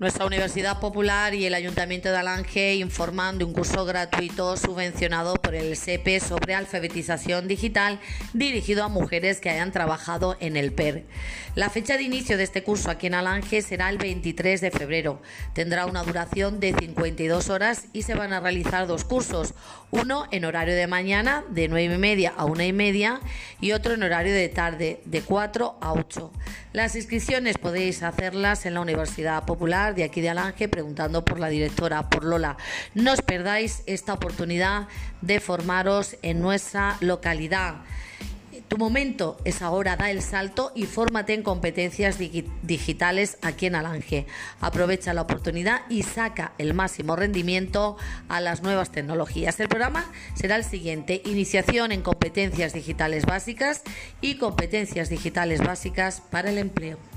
Nuestra Universidad Popular y el Ayuntamiento de Alange informan de un curso gratuito subvencionado por el SEPE sobre alfabetización digital dirigido a mujeres que hayan trabajado en el PER. La fecha de inicio de este curso aquí en Alange será el 23 de febrero. Tendrá una duración de 52 horas y se van a realizar dos cursos, uno en horario de mañana de 9 y media a 1 y media y otro en horario de tarde de 4 a 8. Las inscripciones podéis hacerlas en la Universidad Popular de aquí de Alange preguntando por la directora, por Lola. No os perdáis esta oportunidad de formaros en nuestra localidad. Tu momento es ahora, da el salto y fórmate en competencias digitales aquí en Alange. Aprovecha la oportunidad y saca el máximo rendimiento a las nuevas tecnologías. El programa será el siguiente, iniciación en competencias digitales básicas y competencias digitales básicas para el empleo.